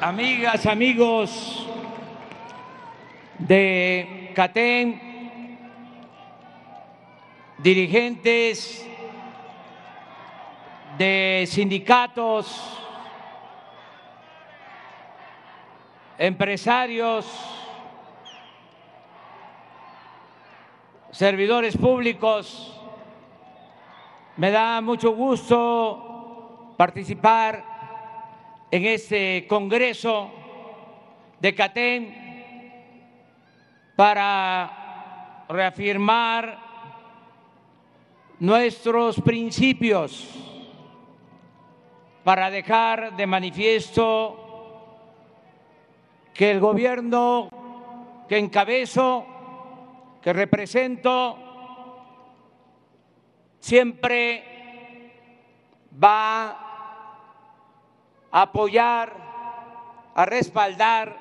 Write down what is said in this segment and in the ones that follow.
amigas, amigos de CATEN, dirigentes de sindicatos, empresarios, servidores públicos, me da mucho gusto participar en este Congreso de CATEN para reafirmar nuestros principios, para dejar de manifiesto que el gobierno que encabezo, que represento, siempre va apoyar, a respaldar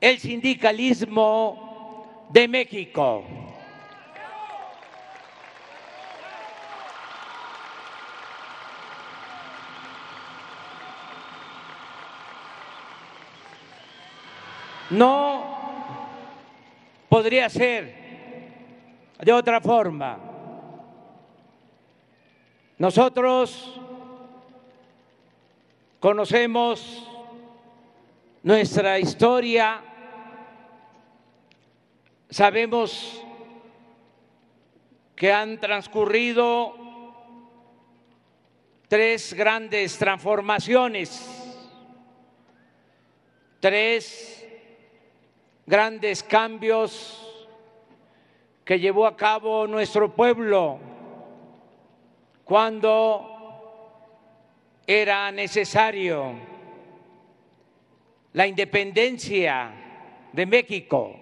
el sindicalismo de México. No podría ser de otra forma. Nosotros conocemos nuestra historia, sabemos que han transcurrido tres grandes transformaciones, tres grandes cambios que llevó a cabo nuestro pueblo cuando era necesario la independencia de México,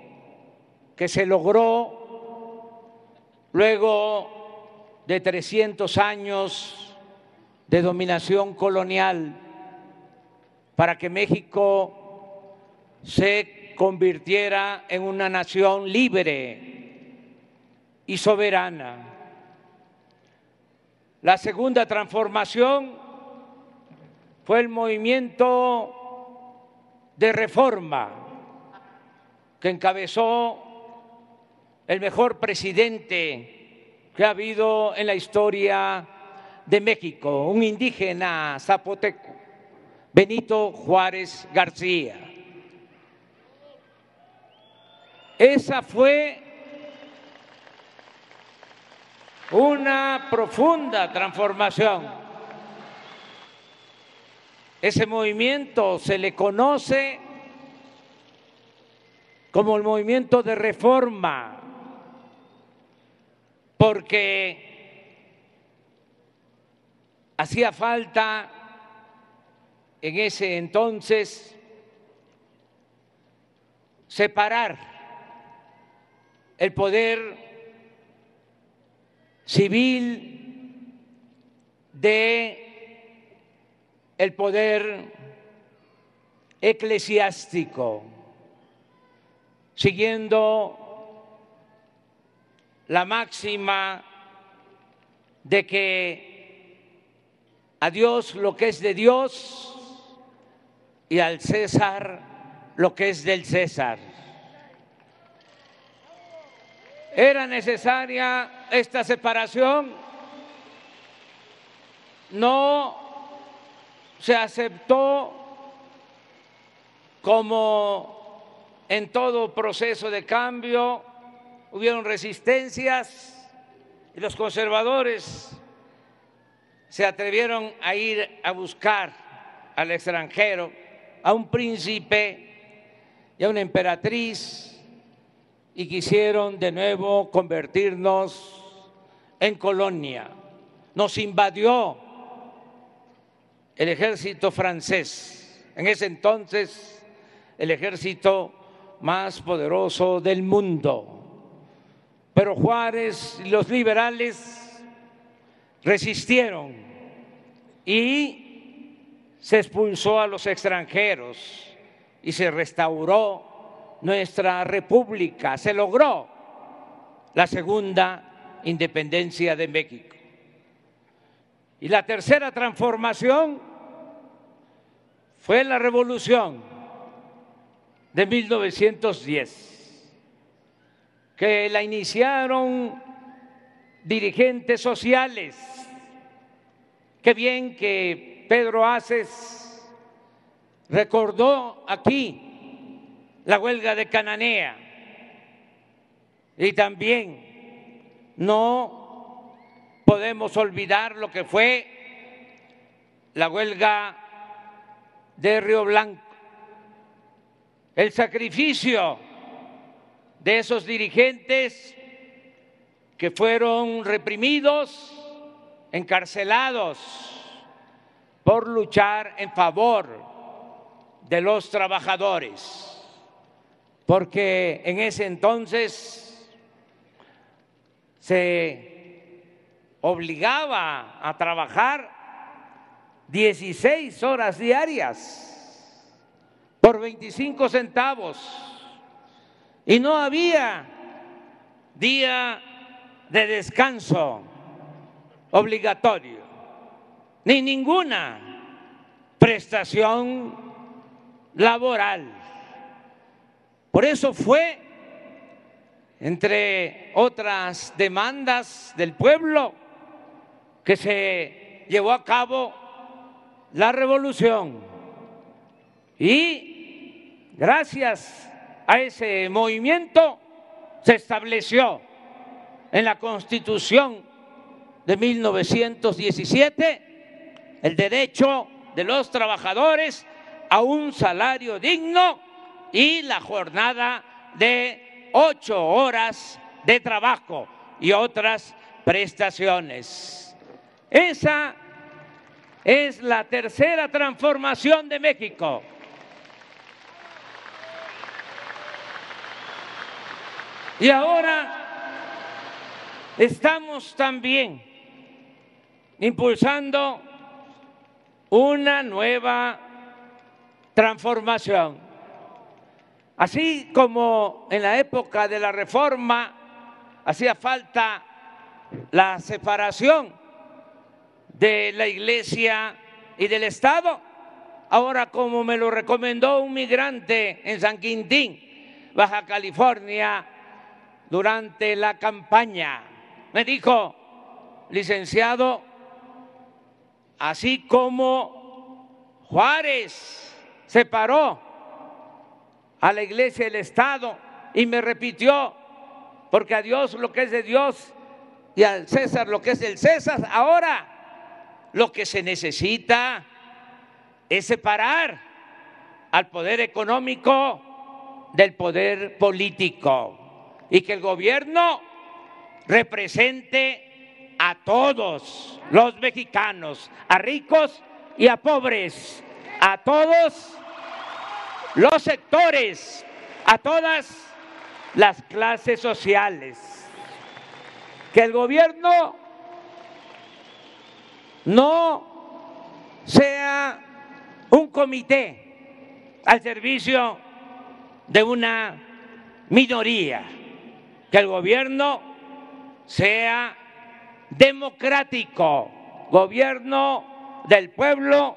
que se logró luego de 300 años de dominación colonial para que México se convirtiera en una nación libre y soberana. La segunda transformación fue el movimiento de reforma que encabezó el mejor presidente que ha habido en la historia de México, un indígena zapoteco, Benito Juárez García. Esa fue una profunda transformación. Ese movimiento se le conoce como el movimiento de reforma, porque hacía falta en ese entonces separar el poder civil de el poder eclesiástico, siguiendo la máxima de que a Dios lo que es de Dios y al César lo que es del César. Era necesaria esta separación, no se aceptó como en todo proceso de cambio, hubieron resistencias y los conservadores se atrevieron a ir a buscar al extranjero, a un príncipe y a una emperatriz y quisieron de nuevo convertirnos en colonia. Nos invadió el ejército francés, en ese entonces el ejército más poderoso del mundo. Pero Juárez y los liberales resistieron y se expulsó a los extranjeros y se restauró nuestra república, se logró la segunda independencia de México. Y la tercera transformación fue la revolución de 1910, que la iniciaron dirigentes sociales. Qué bien que Pedro Aces recordó aquí la huelga de Cananea y también no podemos olvidar lo que fue la huelga de Río Blanco, el sacrificio de esos dirigentes que fueron reprimidos, encarcelados por luchar en favor de los trabajadores, porque en ese entonces se obligaba a trabajar 16 horas diarias por 25 centavos y no había día de descanso obligatorio, ni ninguna prestación laboral. Por eso fue, entre otras demandas del pueblo, que se llevó a cabo la revolución. Y gracias a ese movimiento se estableció en la Constitución de 1917 el derecho de los trabajadores a un salario digno y la jornada de ocho horas de trabajo y otras prestaciones. Esa es la tercera transformación de México. Y ahora Estamos también impulsando una nueva transformación. Así como en la época de la reforma hacía falta la separación de la iglesia y del Estado, ahora como me lo recomendó un migrante en San Quintín, Baja California, durante la campaña, me dijo, licenciado, así como Juárez separó a la iglesia del Estado y me repitió, porque a Dios lo que es de Dios y al César lo que es del César, ahora lo que se necesita es separar al poder económico del poder político y que el gobierno represente a todos los mexicanos, a ricos y a pobres, a todos los sectores, a todas las clases sociales. Que el gobierno no sea un comité al servicio de una minoría, que el gobierno sea democrático, gobierno del pueblo,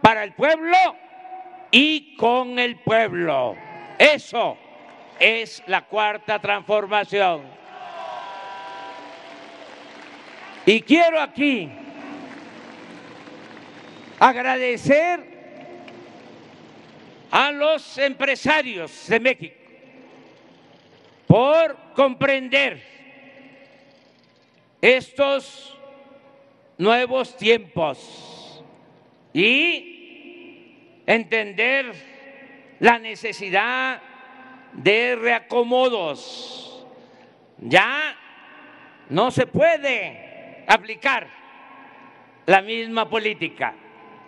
para el pueblo y con el pueblo. Eso es la cuarta transformación. Y quiero aquí agradecer a los empresarios de México por comprender estos nuevos tiempos y entender la necesidad de reacomodos. Ya no se puede aplicar la misma política.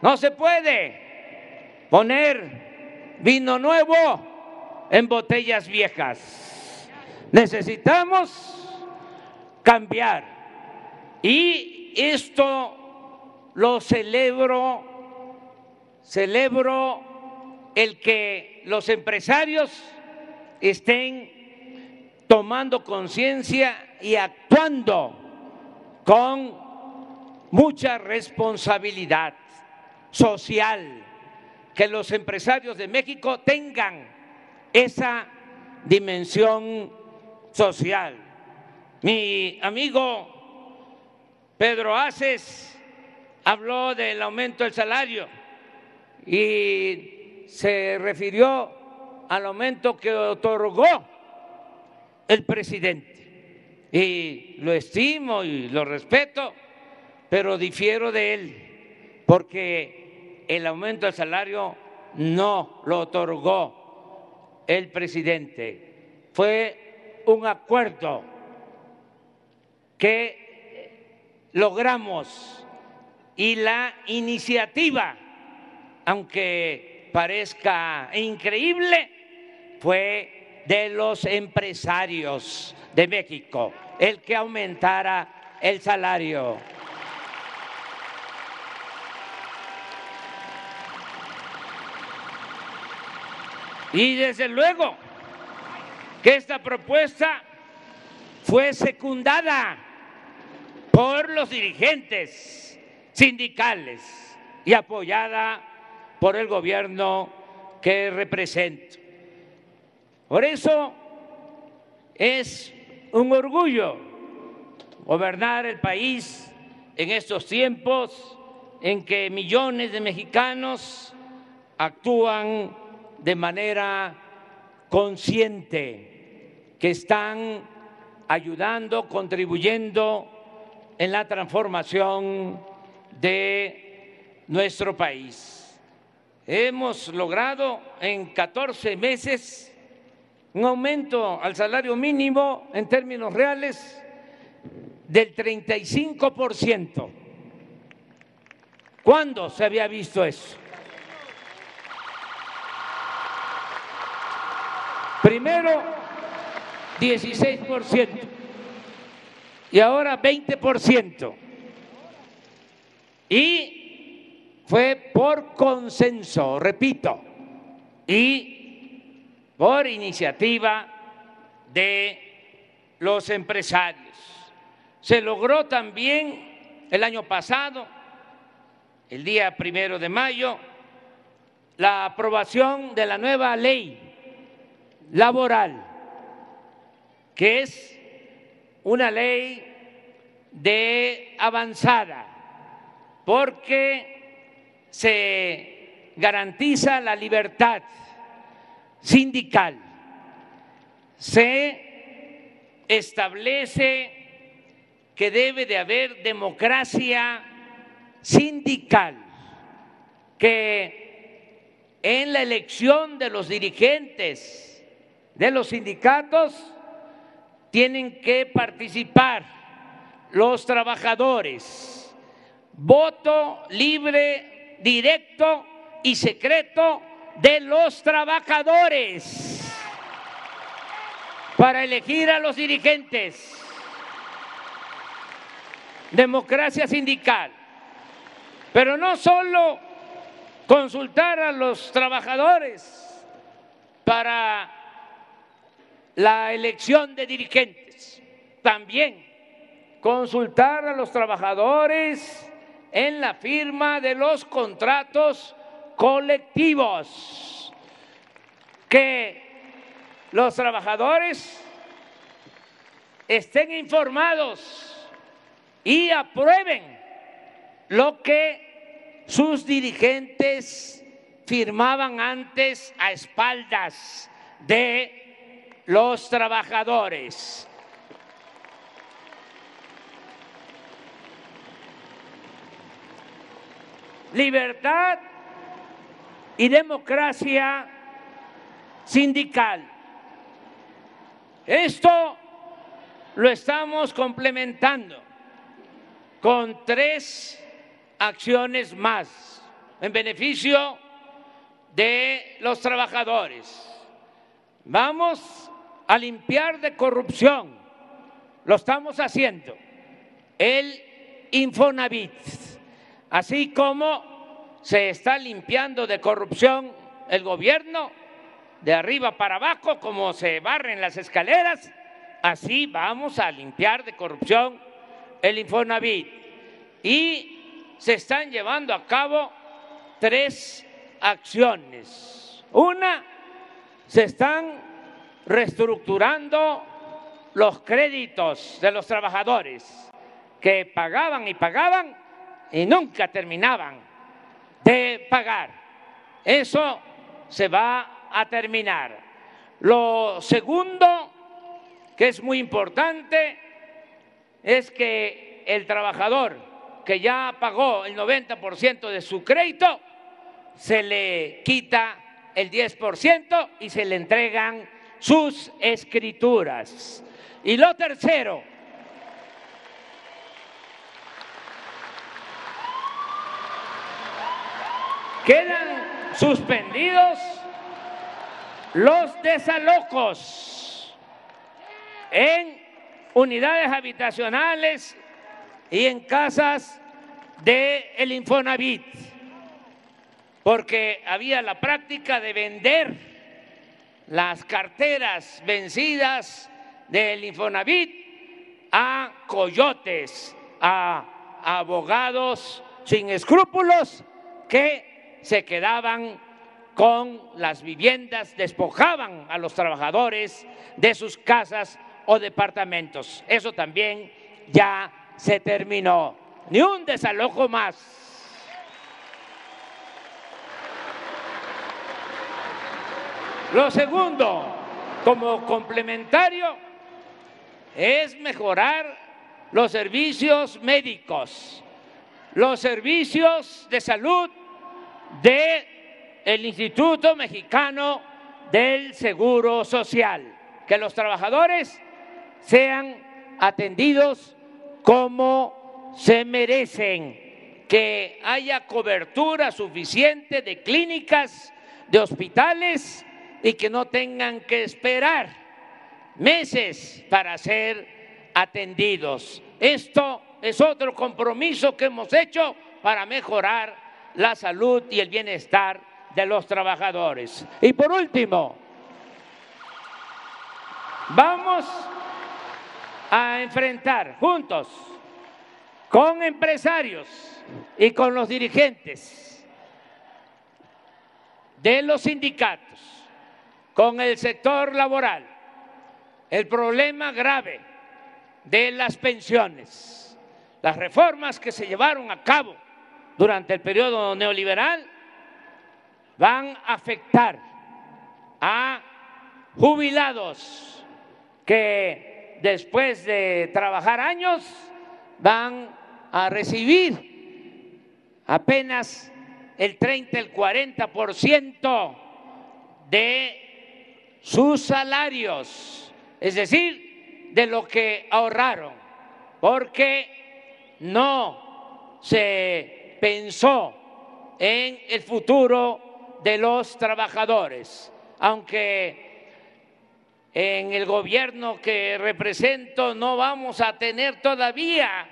No se puede poner vino nuevo en botellas viejas. Necesitamos cambiar y esto lo celebro, celebro el que los empresarios estén tomando conciencia y actuando con mucha responsabilidad social, que los empresarios de México tengan esa dimensión social. Mi amigo Pedro Aces habló del aumento del salario y se refirió al aumento que otorgó el presidente. Y lo estimo y lo respeto, pero difiero de él, porque el aumento del salario no lo otorgó el presidente. Fue un acuerdo que logramos y la iniciativa, aunque parezca increíble, fue de los empresarios de México el que aumentara el salario. Y desde luego que esta propuesta fue secundada por los dirigentes sindicales y apoyada por el gobierno que represento. Por eso es un orgullo gobernar el país en estos tiempos en que millones de mexicanos actúan de manera consciente, que están ayudando, contribuyendo en la transformación de nuestro país. Hemos logrado en 14 meses un aumento al salario mínimo en términos reales del 35%. ¿Cuándo se había visto eso? Primero, 16% y ahora 20%. Y fue por consenso, repito, y por iniciativa de los empresarios. Se logró también el año pasado, el día primero de mayo, la aprobación de la nueva ley laboral, que es una ley de avanzada, porque se garantiza la libertad sindical, se establece que debe de haber democracia sindical, que en la elección de los dirigentes de los sindicatos tienen que participar los trabajadores. Voto libre, directo y secreto de los trabajadores para elegir a los dirigentes. Democracia sindical. Pero no solo consultar a los trabajadores para la elección de dirigentes, también consultar a los trabajadores en la firma de los contratos colectivos, que los trabajadores estén informados y aprueben lo que sus dirigentes firmaban antes a espaldas de los trabajadores. Libertad y democracia sindical. Esto lo estamos complementando con tres acciones más en beneficio de los trabajadores. Vamos a limpiar de corrupción, lo estamos haciendo, el Infonavit, así como se está limpiando de corrupción el gobierno, de arriba para abajo, como se barren las escaleras, así vamos a limpiar de corrupción el Infonavit. Y se están llevando a cabo tres acciones. Una, se están reestructurando los créditos de los trabajadores que pagaban y pagaban y nunca terminaban de pagar. Eso se va a terminar. Lo segundo, que es muy importante, es que el trabajador que ya pagó el 90% de su crédito, se le quita el 10% y se le entregan sus escrituras. Y lo tercero, quedan suspendidos los desalojos en unidades habitacionales y en casas del el Infonavit, porque había la práctica de vender las carteras vencidas del Infonavit a coyotes, a abogados sin escrúpulos que se quedaban con las viviendas, despojaban a los trabajadores de sus casas o departamentos. Eso también ya se terminó. Ni un desalojo más. Lo segundo, como complementario, es mejorar los servicios médicos, los servicios de salud del el Instituto Mexicano del Seguro Social, que los trabajadores sean atendidos como se merecen, que haya cobertura suficiente de clínicas, de hospitales y que no tengan que esperar meses para ser atendidos. Esto es otro compromiso que hemos hecho para mejorar la salud y el bienestar de los trabajadores. Y por último, vamos a enfrentar juntos con empresarios y con los dirigentes de los sindicatos, con el sector laboral, el problema grave de las pensiones, las reformas que se llevaron a cabo durante el periodo neoliberal van a afectar a jubilados que después de trabajar años van a recibir apenas el 30, el 40% de sus salarios, es decir, de lo que ahorraron, porque no se pensó en el futuro de los trabajadores, aunque en el gobierno que represento no vamos a tener todavía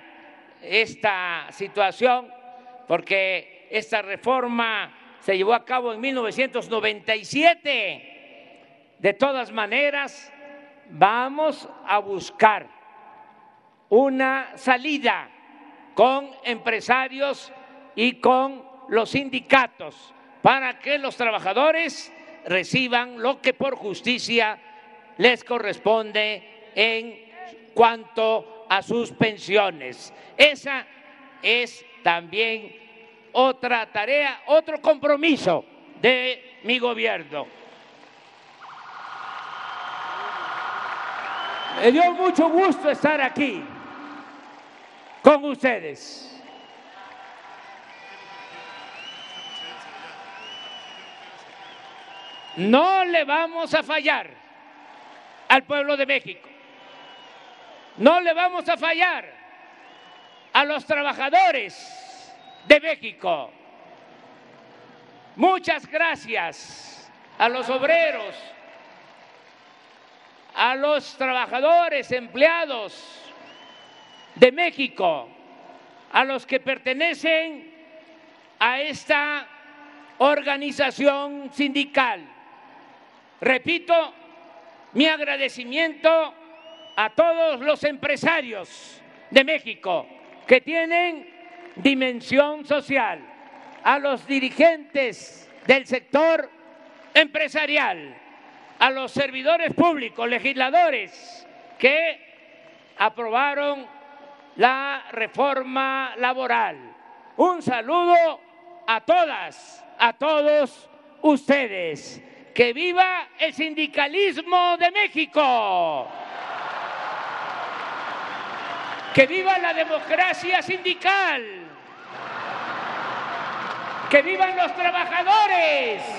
esta situación porque esta reforma se llevó a cabo en 1997. De todas maneras, vamos a buscar una salida con empresarios y con los sindicatos para que los trabajadores reciban lo que por justicia les corresponde en cuanto a sus pensiones. Esa es también otra tarea, otro compromiso de mi gobierno. Me dio mucho gusto estar aquí con ustedes. No le vamos a fallar al pueblo de México. No le vamos a fallar a los trabajadores de México. Muchas gracias a los obreros, a los trabajadores, empleados de México, a los que pertenecen a esta organización sindical. Repito, mi agradecimiento a todos los empresarios de México que tienen dimensión social, a los dirigentes del sector empresarial, a los servidores públicos, legisladores que aprobaron la reforma laboral. Un saludo a todas, a todos ustedes. Que viva el sindicalismo de México. Que viva la democracia sindical. Que vivan los trabajadores.